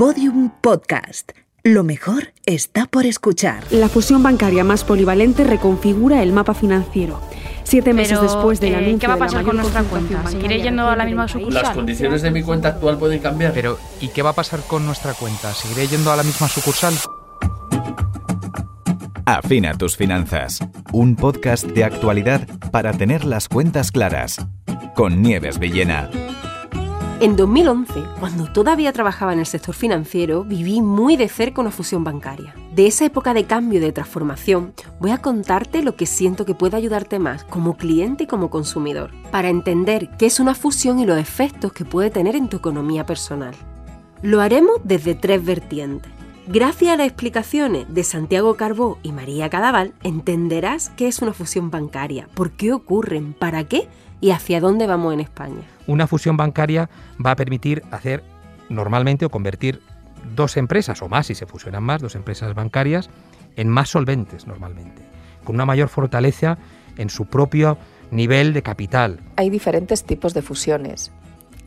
Podium Podcast. Lo mejor está por escuchar. La fusión bancaria más polivalente reconfigura el mapa financiero. Siete meses Pero, después del eh, anuncio ¿qué va a pasar con nuestra cuenta? ¿Seguiré yendo a la misma sucursal? Las condiciones de mi cuenta actual pueden cambiar. Pero, ¿y qué va a pasar con nuestra cuenta? ¿Seguiré yendo a la misma sucursal? Afina tus finanzas. Un podcast de actualidad para tener las cuentas claras. Con Nieves Villena. En 2011, cuando todavía trabajaba en el sector financiero, viví muy de cerca una fusión bancaria. De esa época de cambio y de transformación, voy a contarte lo que siento que puede ayudarte más como cliente y como consumidor, para entender qué es una fusión y los efectos que puede tener en tu economía personal. Lo haremos desde tres vertientes. Gracias a las explicaciones de Santiago Carbó y María Cadaval, entenderás qué es una fusión bancaria, por qué ocurren, para qué y hacia dónde vamos en España. Una fusión bancaria va a permitir hacer normalmente o convertir dos empresas o más, si se fusionan más, dos empresas bancarias, en más solventes normalmente, con una mayor fortaleza en su propio nivel de capital. Hay diferentes tipos de fusiones.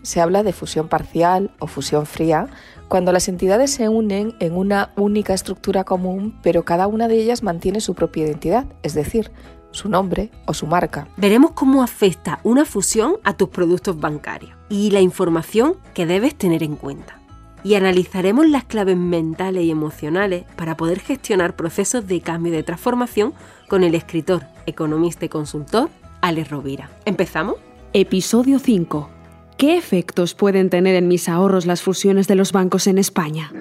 Se habla de fusión parcial o fusión fría cuando las entidades se unen en una única estructura común, pero cada una de ellas mantiene su propia identidad, es decir, su nombre o su marca. Veremos cómo afecta una fusión a tus productos bancarios y la información que debes tener en cuenta. Y analizaremos las claves mentales y emocionales para poder gestionar procesos de cambio y de transformación con el escritor, economista y consultor Alex Rovira. ¿Empezamos? Episodio 5. ¿Qué efectos pueden tener en mis ahorros las fusiones de los bancos en España?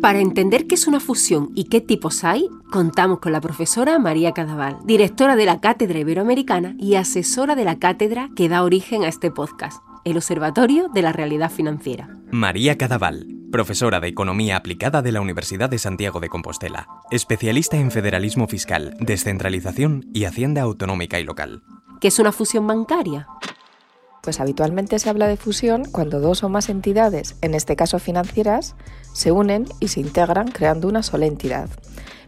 Para entender qué es una fusión y qué tipos hay, contamos con la profesora María Cadaval, directora de la Cátedra Iberoamericana y asesora de la cátedra que da origen a este podcast, el Observatorio de la Realidad Financiera. María Cadaval, profesora de Economía Aplicada de la Universidad de Santiago de Compostela, especialista en federalismo fiscal, descentralización y hacienda autonómica y local. ¿Qué es una fusión bancaria? Pues habitualmente se habla de fusión cuando dos o más entidades, en este caso financieras, se unen y se integran creando una sola entidad.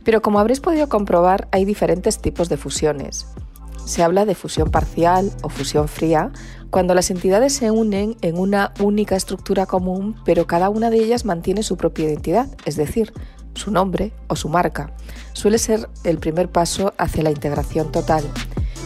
Pero como habréis podido comprobar, hay diferentes tipos de fusiones. Se habla de fusión parcial o fusión fría cuando las entidades se unen en una única estructura común, pero cada una de ellas mantiene su propia identidad, es decir, su nombre o su marca. Suele ser el primer paso hacia la integración total.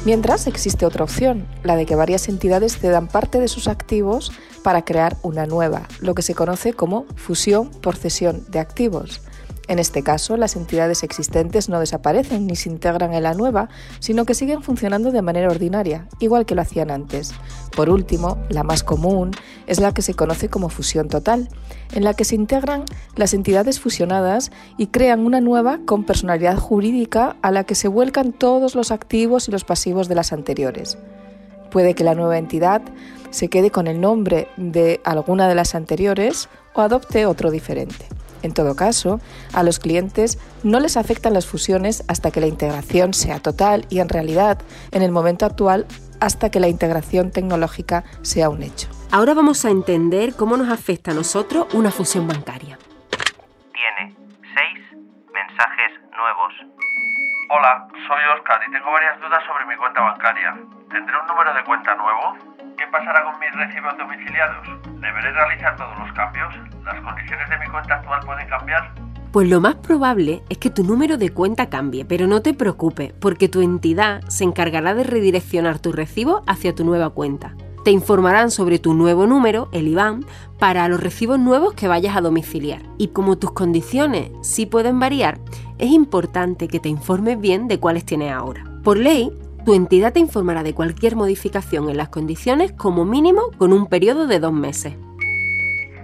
Mientras existe otra opción, la de que varias entidades cedan parte de sus activos para crear una nueva, lo que se conoce como fusión por cesión de activos. En este caso, las entidades existentes no desaparecen ni se integran en la nueva, sino que siguen funcionando de manera ordinaria, igual que lo hacían antes. Por último, la más común es la que se conoce como fusión total, en la que se integran las entidades fusionadas y crean una nueva con personalidad jurídica a la que se vuelcan todos los activos y los pasivos de las anteriores. Puede que la nueva entidad se quede con el nombre de alguna de las anteriores o adopte otro diferente. En todo caso, a los clientes no les afectan las fusiones hasta que la integración sea total y en realidad, en el momento actual, hasta que la integración tecnológica sea un hecho. Ahora vamos a entender cómo nos afecta a nosotros una fusión bancaria. Tiene seis mensajes nuevos. Hola, soy Oscar y tengo varias dudas sobre mi cuenta bancaria. ¿Tendré un número de cuenta nuevo? ¿Qué pasará con mis recibos domiciliados? ¿Deberé realizar todos los cambios? ¿Las condiciones de mi cuenta actual pueden cambiar? Pues lo más probable es que tu número de cuenta cambie, pero no te preocupes, porque tu entidad se encargará de redireccionar tu recibo hacia tu nueva cuenta. Te informarán sobre tu nuevo número, el IBAN, para los recibos nuevos que vayas a domiciliar. Y como tus condiciones sí pueden variar, es importante que te informes bien de cuáles tienes ahora. Por ley, tu entidad te informará de cualquier modificación en las condiciones como mínimo con un periodo de dos meses.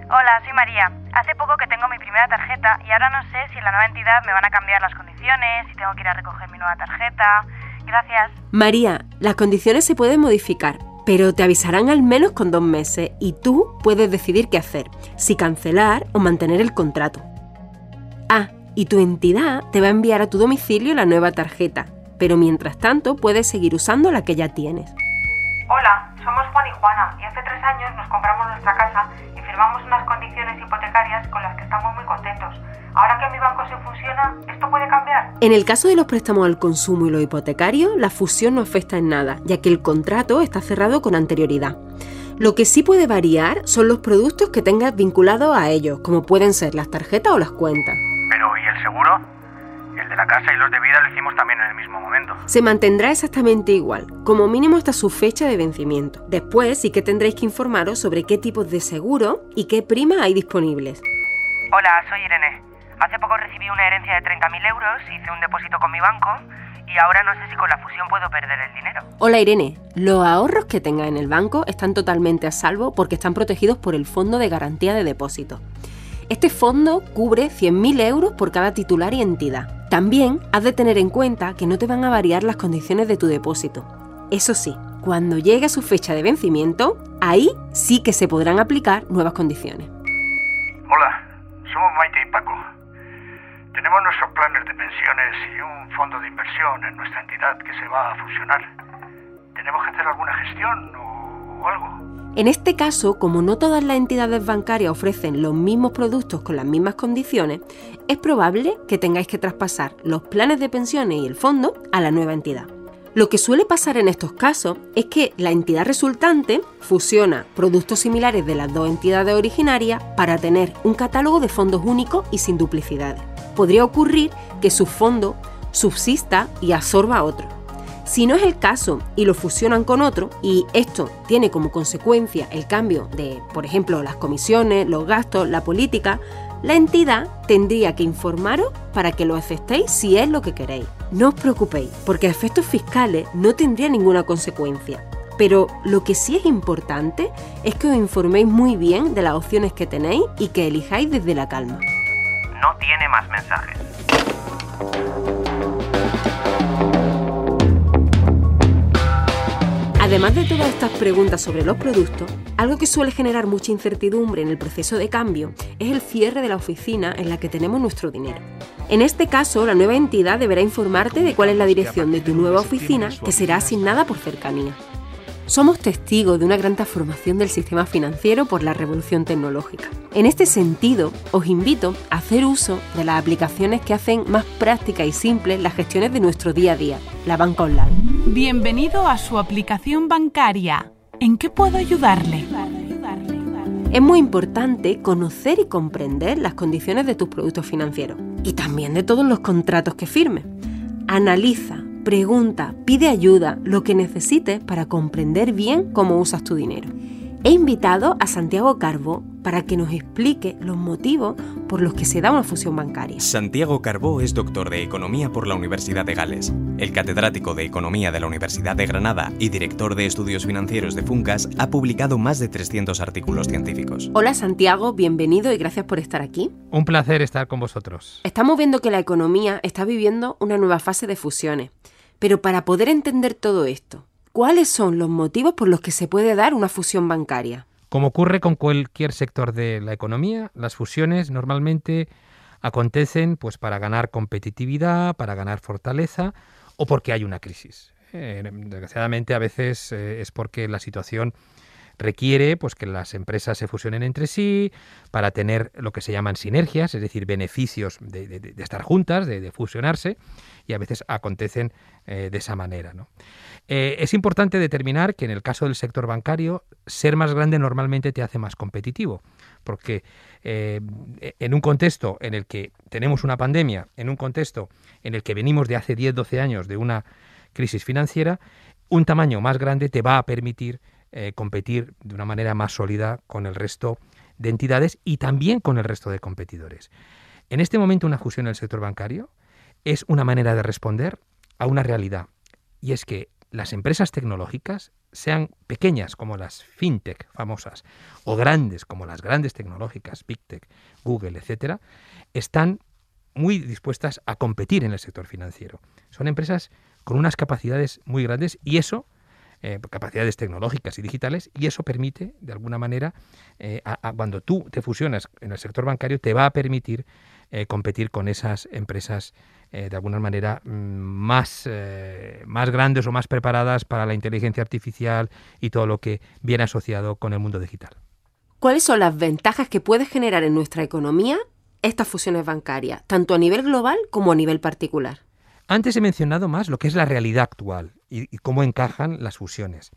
Hola, soy María. Hace poco que tengo mi primera tarjeta y ahora no sé si en la nueva entidad me van a cambiar las condiciones, si tengo que ir a recoger mi nueva tarjeta. Gracias. María, las condiciones se pueden modificar, pero te avisarán al menos con dos meses y tú puedes decidir qué hacer, si cancelar o mantener el contrato. Ah, y tu entidad te va a enviar a tu domicilio la nueva tarjeta, pero mientras tanto puedes seguir usando la que ya tienes. Hola, somos Juan y Juana y hace tres años nos compramos nuestra casa y firmamos unas condiciones hipotecarias con las que estamos muy contentos. Ahora que mi banco se fusiona, ¿esto puede cambiar? En el caso de los préstamos al consumo y los hipotecarios, la fusión no afecta en nada, ya que el contrato está cerrado con anterioridad. Lo que sí puede variar son los productos que tengas vinculados a ellos, como pueden ser las tarjetas o las cuentas. Pero ¿y el seguro? La casa y los de vida lo hicimos también en el mismo momento. Se mantendrá exactamente igual, como mínimo hasta su fecha de vencimiento. Después sí que tendréis que informaros sobre qué tipos de seguro y qué primas hay disponibles. Hola, soy Irene. Hace poco recibí una herencia de 30.000 euros, hice un depósito con mi banco y ahora no sé si con la fusión puedo perder el dinero. Hola Irene, los ahorros que tengas en el banco están totalmente a salvo porque están protegidos por el Fondo de Garantía de Depósito. Este fondo cubre 100.000 euros por cada titular y entidad. También has de tener en cuenta que no te van a variar las condiciones de tu depósito. Eso sí, cuando llegue a su fecha de vencimiento, ahí sí que se podrán aplicar nuevas condiciones. Hola, somos Maite y Paco. Tenemos nuestros planes de pensiones y un fondo de inversión en nuestra entidad que se va a fusionar. ¿Tenemos que hacer alguna gestión o, o algo? En este caso, como no todas las entidades bancarias ofrecen los mismos productos con las mismas condiciones, es probable que tengáis que traspasar los planes de pensiones y el fondo a la nueva entidad. Lo que suele pasar en estos casos es que la entidad resultante fusiona productos similares de las dos entidades originarias para tener un catálogo de fondos únicos y sin duplicidades. Podría ocurrir que su fondo subsista y absorba otro. Si no es el caso y lo fusionan con otro, y esto tiene como consecuencia el cambio de, por ejemplo, las comisiones, los gastos, la política, la entidad tendría que informaros para que lo aceptéis si es lo que queréis. No os preocupéis, porque efectos fiscales no tendría ninguna consecuencia. Pero lo que sí es importante es que os informéis muy bien de las opciones que tenéis y que elijáis desde la calma. No tiene más mensajes. Además de todas estas preguntas sobre los productos, algo que suele generar mucha incertidumbre en el proceso de cambio es el cierre de la oficina en la que tenemos nuestro dinero. En este caso, la nueva entidad deberá informarte de cuál es la dirección de tu nueva oficina que será asignada por cercanía. Somos testigos de una gran transformación del sistema financiero por la revolución tecnológica. En este sentido, os invito a hacer uso de las aplicaciones que hacen más práctica y simple las gestiones de nuestro día a día, la banca online. Bienvenido a su aplicación bancaria. ¿En qué puedo ayudarle? Es muy importante conocer y comprender las condiciones de tus productos financieros y también de todos los contratos que firmes. Analiza, pregunta, pide ayuda, lo que necesites para comprender bien cómo usas tu dinero. He invitado a Santiago Carbó para que nos explique los motivos por los que se da una fusión bancaria. Santiago Carbó es doctor de Economía por la Universidad de Gales. El catedrático de Economía de la Universidad de Granada y director de Estudios Financieros de Funcas ha publicado más de 300 artículos científicos. Hola Santiago, bienvenido y gracias por estar aquí. Un placer estar con vosotros. Estamos viendo que la economía está viviendo una nueva fase de fusiones. Pero para poder entender todo esto, ¿cuáles son los motivos por los que se puede dar una fusión bancaria? Como ocurre con cualquier sector de la economía, las fusiones normalmente acontecen pues para ganar competitividad, para ganar fortaleza o porque hay una crisis. Eh, desgraciadamente a veces eh, es porque la situación requiere pues que las empresas se fusionen entre sí para tener lo que se llaman sinergias, es decir, beneficios de, estar juntas, de, de fusionarse, y a veces acontecen eh, de esa manera. ¿no? Eh, es importante determinar que en el caso del sector bancario, ser más grande normalmente te hace más competitivo, porque eh, en un contexto en el que tenemos una pandemia, en un contexto en el que venimos de hace 10-12 años de una crisis financiera, un tamaño más grande te va a permitir eh, competir de una manera más sólida con el resto de entidades y también con el resto de competidores. En este momento una fusión en el sector bancario es una manera de responder a una realidad y es que las empresas tecnológicas, sean pequeñas como las fintech famosas o grandes como las grandes tecnológicas, Big Tech, Google, etcétera, están muy dispuestas a competir en el sector financiero. Son empresas con unas capacidades muy grandes y eso eh, capacidades tecnológicas y digitales y eso permite, de alguna manera, eh, a- cuando tú te fusionas en el sector bancario, te va a permitir eh, competir con esas empresas de alguna manera mm, más, más grandes o más preparadas para la inteligencia artificial y todo lo que viene asociado con el mundo digital. ¿Cuáles son las ventajas que puede generar en nuestra economía estas fusiones bancarias, tanto a nivel global como a nivel particular? Antes he mencionado más lo que es la realidad actual y, cómo encajan las fusiones.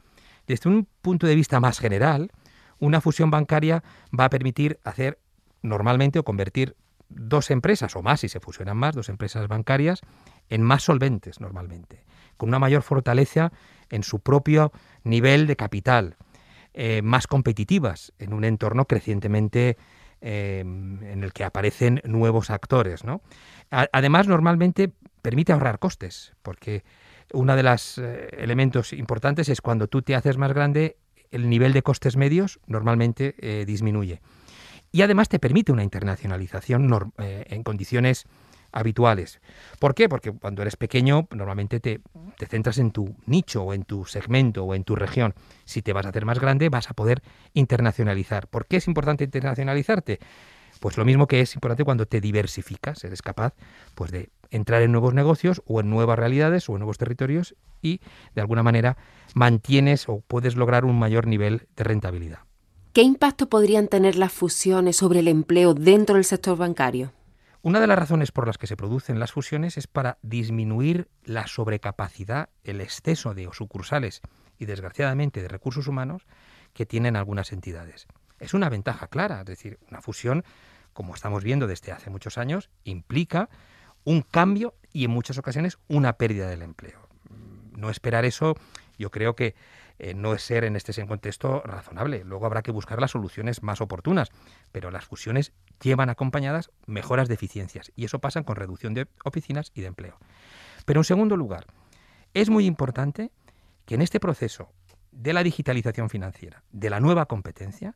Desde un punto de vista más general, una fusión bancaria va a permitir hacer normalmente o convertir dos empresas o más, si se fusionan más, dos empresas bancarias, en más solventes normalmente, con una mayor fortaleza en su propio nivel de capital, eh, más competitivas en un entorno crecientemente eh, en el que aparecen nuevos actores. ¿no? además, normalmente permite ahorrar costes, porque uno de los eh, elementos importantes es cuando tú te haces más grande, el nivel de costes medios normalmente disminuye. Y además te permite una internacionalización en condiciones habituales. ¿Por qué? Porque cuando eres pequeño normalmente te, te, centras en tu nicho o en tu segmento o en tu región. Si te vas a hacer más grande vas a poder internacionalizar. ¿Por qué es importante internacionalizarte? Pues lo mismo que es importante cuando te diversificas, eres capaz pues de entrar en nuevos negocios o en nuevas realidades o en nuevos territorios y de alguna manera mantienes o puedes lograr un mayor nivel de rentabilidad. ¿Qué impacto podrían tener las fusiones sobre el empleo dentro del sector bancario? Una de las razones por las que se producen las fusiones es para disminuir la sobrecapacidad, el exceso de sucursales y desgraciadamente de recursos humanos que tienen algunas entidades. Es una ventaja clara, es decir, una fusión, como estamos viendo desde hace muchos años, implica un cambio y en muchas ocasiones una pérdida del empleo. No esperar eso, yo creo que eh, no es ser en este contexto razonable. Luego habrá que buscar las soluciones más oportunas, pero las fusiones llevan acompañadas mejoras de eficiencias y eso pasa con reducción de oficinas y de empleo. Pero en segundo lugar, es muy importante que en este proceso de la digitalización financiera, de la nueva competencia,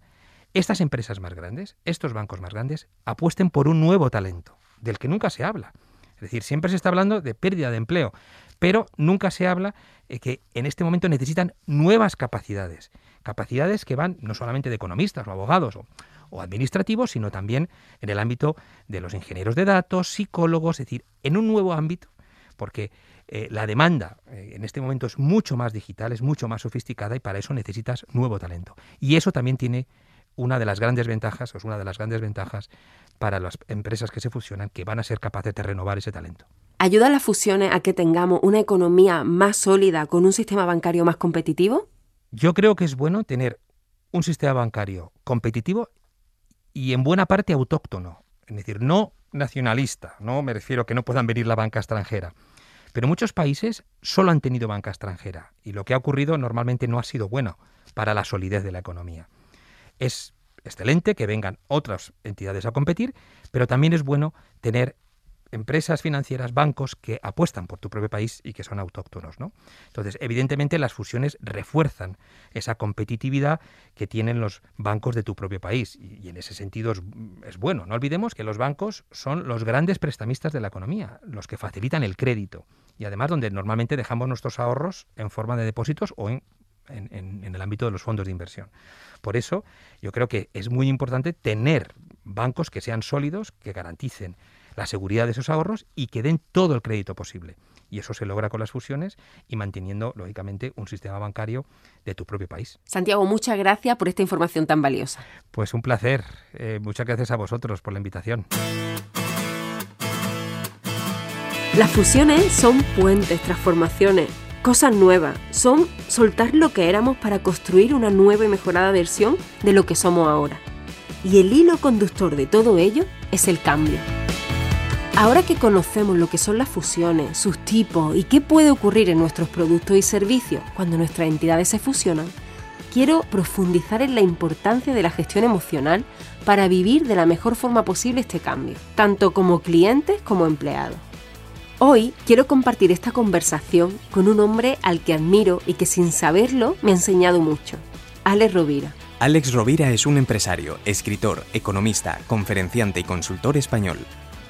estas empresas más grandes, estos bancos más grandes, apuesten por un nuevo talento, del que nunca se habla. Es decir, siempre se está hablando de pérdida de empleo, pero nunca se habla de que en este momento necesitan nuevas capacidades, capacidades que van no solamente de economistas o abogados o, administrativos, sino también en el ámbito de los ingenieros de datos, psicólogos, es decir, en un nuevo ámbito, porque eh, la demanda eh, en este momento es mucho más digital, es mucho más sofisticada y para eso necesitas nuevo talento. Y eso también tiene una de las grandes ventajas, o es una de las grandes ventajas para las empresas que se fusionan, que van a ser capaces de renovar ese talento. ¿Ayuda las fusiones a que tengamos una economía más sólida con un sistema bancario más competitivo? Yo creo que es bueno tener un sistema bancario competitivo y en buena parte autóctono, es decir, no nacionalista, no me refiero a que no puedan venir la banca extranjera. Pero muchos países solo han tenido banca extranjera y lo que ha ocurrido normalmente no ha sido bueno para la solidez de la economía. Es excelente que vengan otras entidades a competir, pero también es bueno tener empresas financieras, bancos que apuestan por tu propio país y que son autóctonos. ¿no? Entonces, evidentemente, las fusiones refuerzan esa competitividad que tienen los bancos de tu propio país y, en ese sentido es, es, bueno. No olvidemos que los bancos son los grandes prestamistas de la economía, los que facilitan el crédito y además donde normalmente dejamos nuestros ahorros en forma de depósitos o en en, el ámbito de los fondos de inversión. Por eso yo creo que es muy importante tener bancos que sean sólidos, que garanticen la seguridad de esos ahorros y que den todo el crédito posible. Y eso se logra con las fusiones y manteniendo, lógicamente, un sistema bancario de tu propio país. Santiago, muchas gracias por esta información tan valiosa. Pues un placer. Eh, muchas gracias a vosotros por la invitación. Las fusiones son puentes, transformaciones cosas nuevas, son soltar lo que éramos para construir una nueva y mejorada versión de lo que somos ahora. Y el hilo conductor de todo ello es el cambio. Ahora que conocemos lo que son las fusiones, sus tipos y qué puede ocurrir en nuestros productos y servicios cuando nuestras entidades se fusionan, quiero profundizar en la importancia de la gestión emocional para vivir de la mejor forma posible este cambio, tanto como clientes como empleados. Hoy quiero compartir esta conversación con un hombre al que admiro y que sin saberlo me ha enseñado mucho, Alex Rovira. Alex Rovira es un empresario, escritor, economista, conferenciante y consultor español.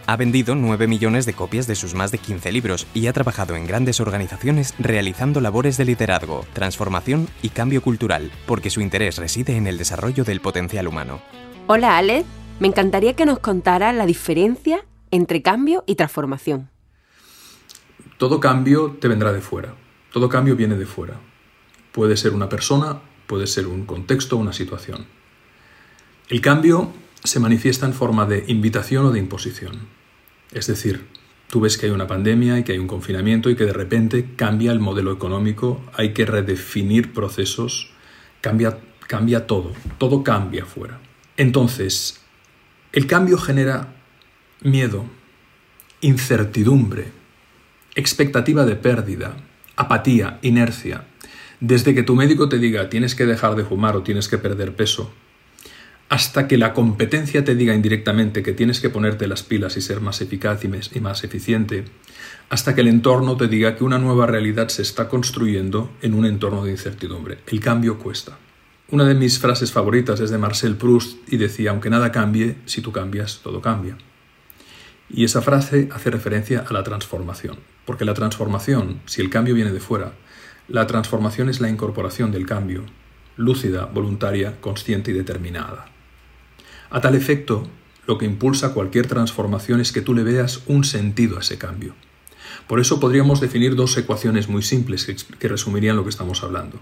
Ha vendido 9 millones de copias de sus más de 15 libros y ha trabajado en grandes organizaciones realizando labores de liderazgo, transformación y cambio cultural, porque su interés reside en el desarrollo del potencial humano. Hola Alex, me encantaría que nos contara la diferencia entre cambio y transformación. Todo cambio te vendrá de fuera. Todo cambio viene de fuera. Puede ser una persona, puede ser un contexto, una situación. El cambio se manifiesta en forma de invitación o de imposición. Es decir, tú ves que hay una pandemia y que hay un confinamiento y que de repente cambia el modelo económico, hay que redefinir procesos, cambia cambia todo, todo cambia fuera. Entonces, el cambio genera miedo, incertidumbre, expectativa de pérdida, apatía, inercia. Desde que tu médico te diga tienes que dejar de fumar o tienes que perder peso, hasta que la competencia te diga indirectamente que tienes que ponerte las pilas y ser más eficaz y más eficiente, hasta que el entorno te diga que una nueva realidad se está construyendo en un entorno de incertidumbre. El cambio cuesta. Una de mis frases favoritas es de Marcel Proust y decía, aunque nada cambie, si tú cambias, todo cambia. Y esa frase hace referencia a la transformación, porque la transformación, si el cambio viene de fuera, la transformación es la incorporación del cambio, lúcida, voluntaria, consciente y determinada. A tal efecto, lo que impulsa cualquier transformación es que tú le veas un sentido a ese cambio. Por eso podríamos definir dos ecuaciones muy simples que, resumirían lo que estamos hablando.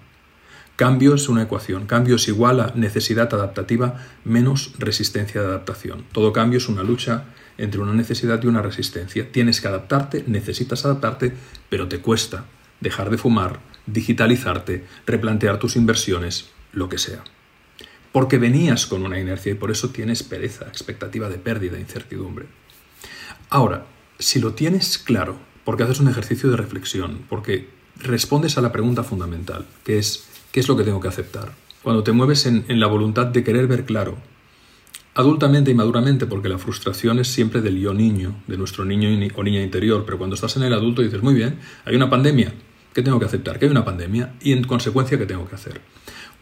Cambio es una ecuación. Cambio es igual a necesidad adaptativa menos resistencia de adaptación. Todo cambio es una lucha entre una necesidad y una resistencia. Tienes que adaptarte, necesitas adaptarte, pero te cuesta dejar de fumar, digitalizarte, replantear tus inversiones, lo que sea porque venías con una inercia y por eso tienes pereza, expectativa de pérdida, incertidumbre. Ahora, si lo tienes claro, porque haces un ejercicio de reflexión, porque respondes a la pregunta fundamental, que es, ¿qué es lo que tengo que aceptar? Cuando te mueves en, la voluntad de querer ver claro, adultamente y maduramente, porque la frustración es siempre del yo niño, de nuestro niño o niña interior, pero cuando estás en el adulto dices, muy bien, hay una pandemia, ¿qué tengo que aceptar? Que hay una pandemia y en consecuencia, ¿qué tengo que hacer?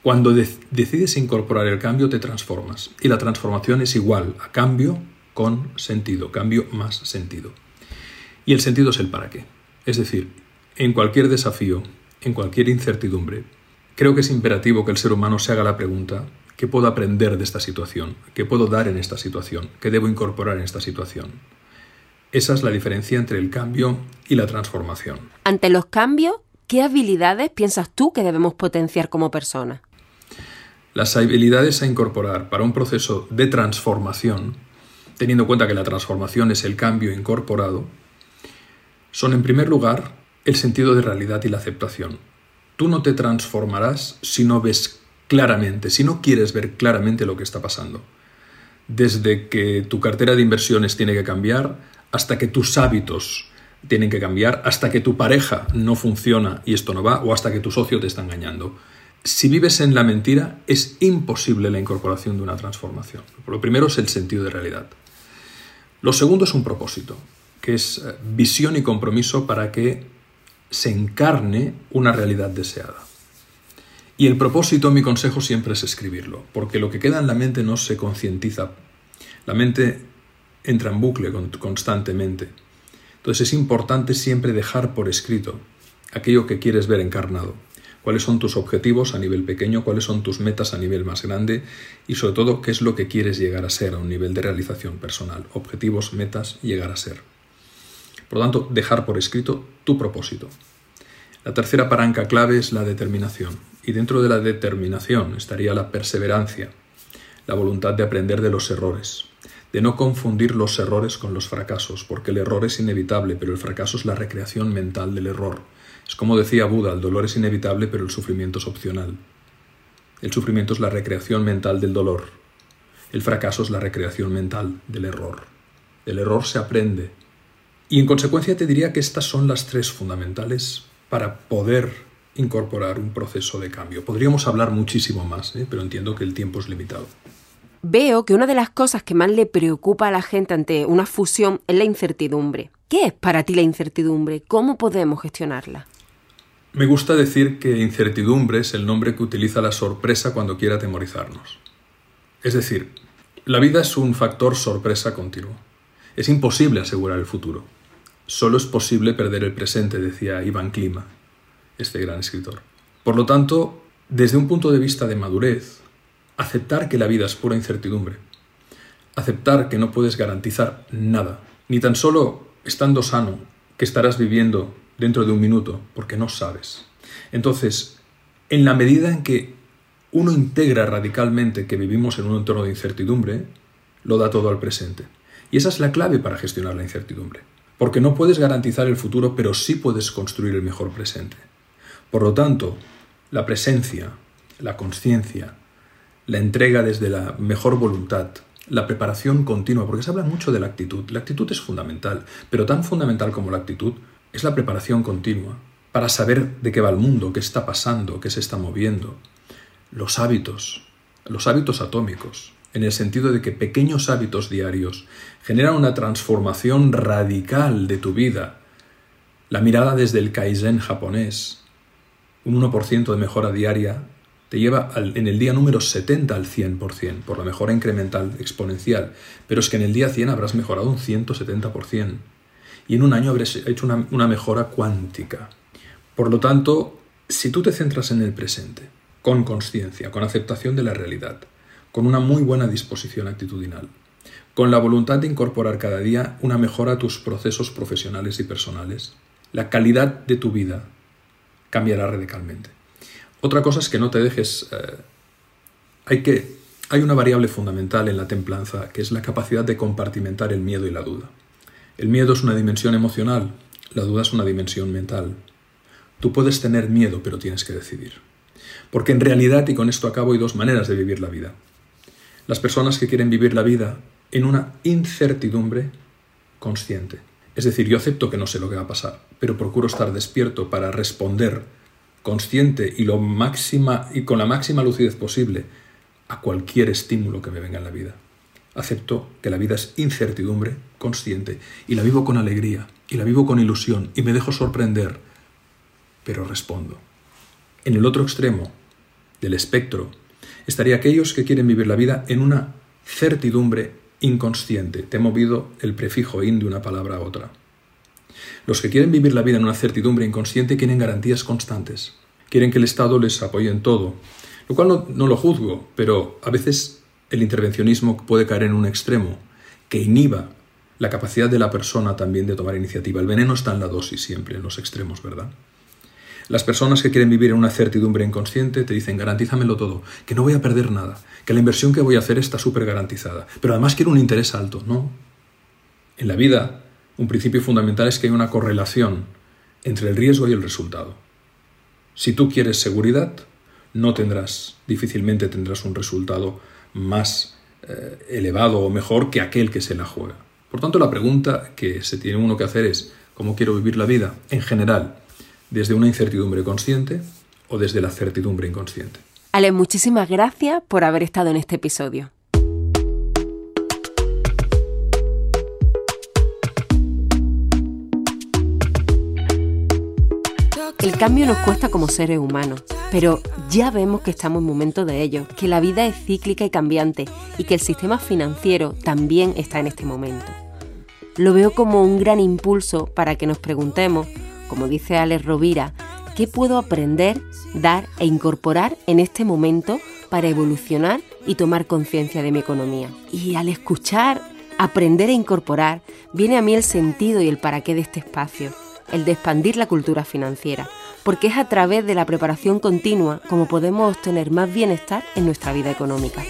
Cuando decides incorporar el cambio te transformas y la transformación es igual a cambio con sentido, cambio más sentido. Y el sentido es el para qué. Es decir, en cualquier desafío, en cualquier incertidumbre, creo que es imperativo que el ser humano se haga la pregunta, ¿qué puedo aprender de esta situación? ¿Qué puedo dar en esta situación? ¿Qué debo incorporar en esta situación? Esa es la diferencia entre el cambio y la transformación. Ante los cambios, ¿qué habilidades piensas tú que debemos potenciar como personas? Las habilidades a incorporar para un proceso de transformación, teniendo en cuenta que la transformación es el cambio incorporado, son en primer lugar el sentido de realidad y la aceptación. Tú no te transformarás si no ves claramente, si no quieres ver claramente lo que está pasando. Desde que tu cartera de inversiones tiene que cambiar, hasta que tus hábitos tienen que cambiar, hasta que tu pareja no funciona y esto no va, o hasta que tu socio te está engañando si vives en la mentira, es imposible la incorporación de una transformación. Lo primero es el sentido de realidad. Lo segundo es un propósito, que es eh, visión y compromiso para que se encarne una realidad deseada. Y el propósito, mi consejo siempre es escribirlo, porque lo que queda en la mente no se concientiza. La mente entra en bucle constantemente. Entonces es importante siempre dejar por escrito aquello que quieres ver encarnado cuáles son tus objetivos a nivel pequeño, cuáles son tus metas a nivel más grande y sobre todo qué es lo que quieres llegar a ser a un nivel de realización personal. Objetivos, metas, llegar a ser. Por lo tanto, dejar por escrito tu propósito. La tercera palanca clave es la determinación y dentro de la determinación estaría la perseverancia, la voluntad de aprender de los errores, de no confundir los errores con los fracasos, porque el error es inevitable, pero el fracaso es la recreación mental del error es como decía Buda, el dolor es inevitable, pero el sufrimiento es opcional. El sufrimiento es la recreación mental del dolor. El fracaso es la recreación mental del error. El error se aprende. Y en consecuencia te diría que estas son las tres fundamentales para poder incorporar un proceso de cambio. Podríamos hablar muchísimo más, ¿eh? pero entiendo que el tiempo es limitado. Veo que una de las cosas que más le preocupa a la gente ante una fusión es la incertidumbre. ¿Qué es para ti la incertidumbre? ¿Cómo podemos gestionarla? Me gusta decir que incertidumbre es el nombre que utiliza la sorpresa cuando quiere atemorizarnos. Es decir, la vida es un factor sorpresa continuo. Es imposible asegurar el futuro. Solo es posible perder el presente, decía Iván Klima, este gran escritor. Por lo tanto, desde un punto de vista de madurez, aceptar que la vida es pura incertidumbre, aceptar que no puedes garantizar nada, ni tan solo estando sano, que estarás viviendo dentro de un minuto, porque no sabes. Entonces, en la medida en que uno integra radicalmente que vivimos en un entorno de incertidumbre, lo da todo al presente. Y esa es la clave para gestionar la incertidumbre. Porque no puedes garantizar el futuro, pero sí puedes construir el mejor presente. Por lo tanto, la presencia, la conciencia, la entrega desde la mejor voluntad, la preparación continua, porque se habla mucho de la actitud. La actitud es fundamental, pero tan fundamental como la actitud es la preparación continua, para saber de qué va el mundo, qué está pasando, qué se está moviendo. Los hábitos, los hábitos atómicos, en el sentido de que pequeños hábitos diarios generan una transformación radical de tu vida. La mirada desde el kaizen japonés, un 1% de mejora diaria, te lleva en el día número 70 al 100%, por la mejora incremental exponencial, pero es que en el día 100 habrás mejorado un 170%, y en un año habrás hecho una mejora cuántica. Por lo tanto, si tú te centras en el presente, con conciencia, con aceptación de la realidad, con una muy buena disposición actitudinal, con la voluntad de incorporar cada día una mejora a tus procesos profesionales y personales, la calidad de tu vida cambiará radicalmente. Otra cosa es que no te dejes... Eh, hay, que, hay una variable fundamental en la templanza, que es la capacidad de compartimentar el miedo y la duda. El miedo es una dimensión emocional, la duda es una dimensión mental. Tú puedes tener miedo, pero tienes que decidir. Porque en realidad, y con esto acabo, hay dos maneras de vivir la vida las personas que quieren vivir la vida en una incertidumbre consciente. Es decir, yo acepto que no sé lo que va a pasar, pero procuro estar despierto para responder consciente y, lo máxima, y con la máxima lucidez posible a cualquier estímulo que me venga en la vida. Acepto que la vida es incertidumbre consciente y la vivo con alegría y la vivo con ilusión y me dejo sorprender, pero respondo. En el otro extremo del espectro estaría aquellos que quieren vivir la vida en una certidumbre inconsciente. Te he movido el prefijo in de una palabra a otra. Los que quieren vivir la vida en una certidumbre inconsciente quieren garantías constantes. Quieren que el Estado les apoye en todo. Lo cual no, no lo juzgo, pero a veces el intervencionismo puede caer en un extremo que inhiba la capacidad de la persona también de tomar iniciativa. El veneno está en la dosis siempre, en los extremos, ¿verdad? Las personas que quieren vivir en una certidumbre inconsciente te dicen garantízamelo todo, que no voy a perder nada, que la inversión que voy a hacer está súper garantizada, pero además quiero un interés alto, ¿no? En la vida, un principio fundamental es que hay una correlación entre el riesgo y el resultado. Si tú quieres seguridad, no tendrás, difícilmente tendrás un resultado más eh, elevado o mejor que aquel que se la juega. Por tanto, la pregunta que se tiene uno que hacer es, ¿cómo quiero vivir la vida? En general, desde una incertidumbre consciente o desde la certidumbre inconsciente. Ale, muchísimas gracias por haber estado en este episodio. El cambio nos cuesta como seres humanos, pero ya vemos que estamos en momento de ello, que la vida es cíclica y cambiante y que el sistema financiero también está en este momento. Lo veo como un gran impulso para que nos preguntemos como dice Alex Rovira, ¿qué puedo aprender, dar e incorporar en este momento para evolucionar y tomar conciencia de mi economía? Y al escuchar, aprender e incorporar, viene a mí el sentido y el para qué de este espacio, el de expandir la cultura financiera, porque es a través de la preparación continua como podemos obtener más bienestar en nuestra vida económica.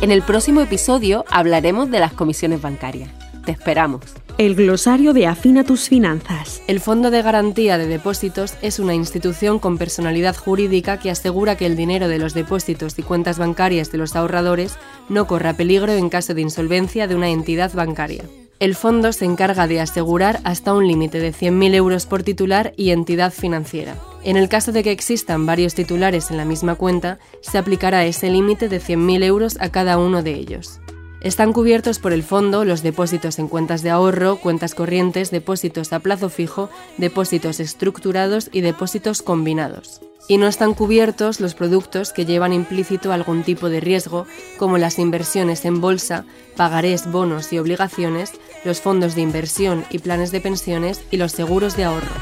En el próximo episodio hablaremos de las comisiones bancarias. Te esperamos. El glosario de Afina tus finanzas. El Fondo de Garantía de Depósitos es una institución con personalidad jurídica que asegura que el dinero de los depósitos y cuentas bancarias de los ahorradores no corra peligro en caso de insolvencia de una entidad bancaria. El fondo se encarga de asegurar hasta un límite de 100.000 euros por titular y entidad financiera. En el caso de que existan varios titulares en la misma cuenta, se aplicará ese límite de 100.000 euros a cada uno de ellos. Están cubiertos por el fondo los depósitos en cuentas de ahorro, cuentas corrientes, depósitos a plazo fijo, depósitos estructurados y depósitos combinados. Y no están cubiertos los productos que llevan implícito algún tipo de riesgo, como las inversiones en bolsa, pagarés, bonos y obligaciones, los fondos de inversión y planes de pensiones y los seguros de ahorro.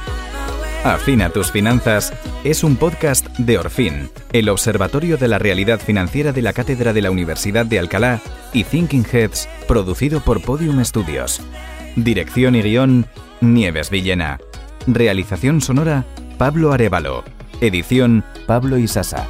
Afina tus finanzas es un podcast de Orfin, el Observatorio de la Realidad Financiera de la Cátedra de la Universidad de Alcalá y Thinking Heads, producido por Podium Studios. Dirección y guion, Nieves Villena. Realización sonora, Pablo Arevalo. Edición, Pablo Isasa.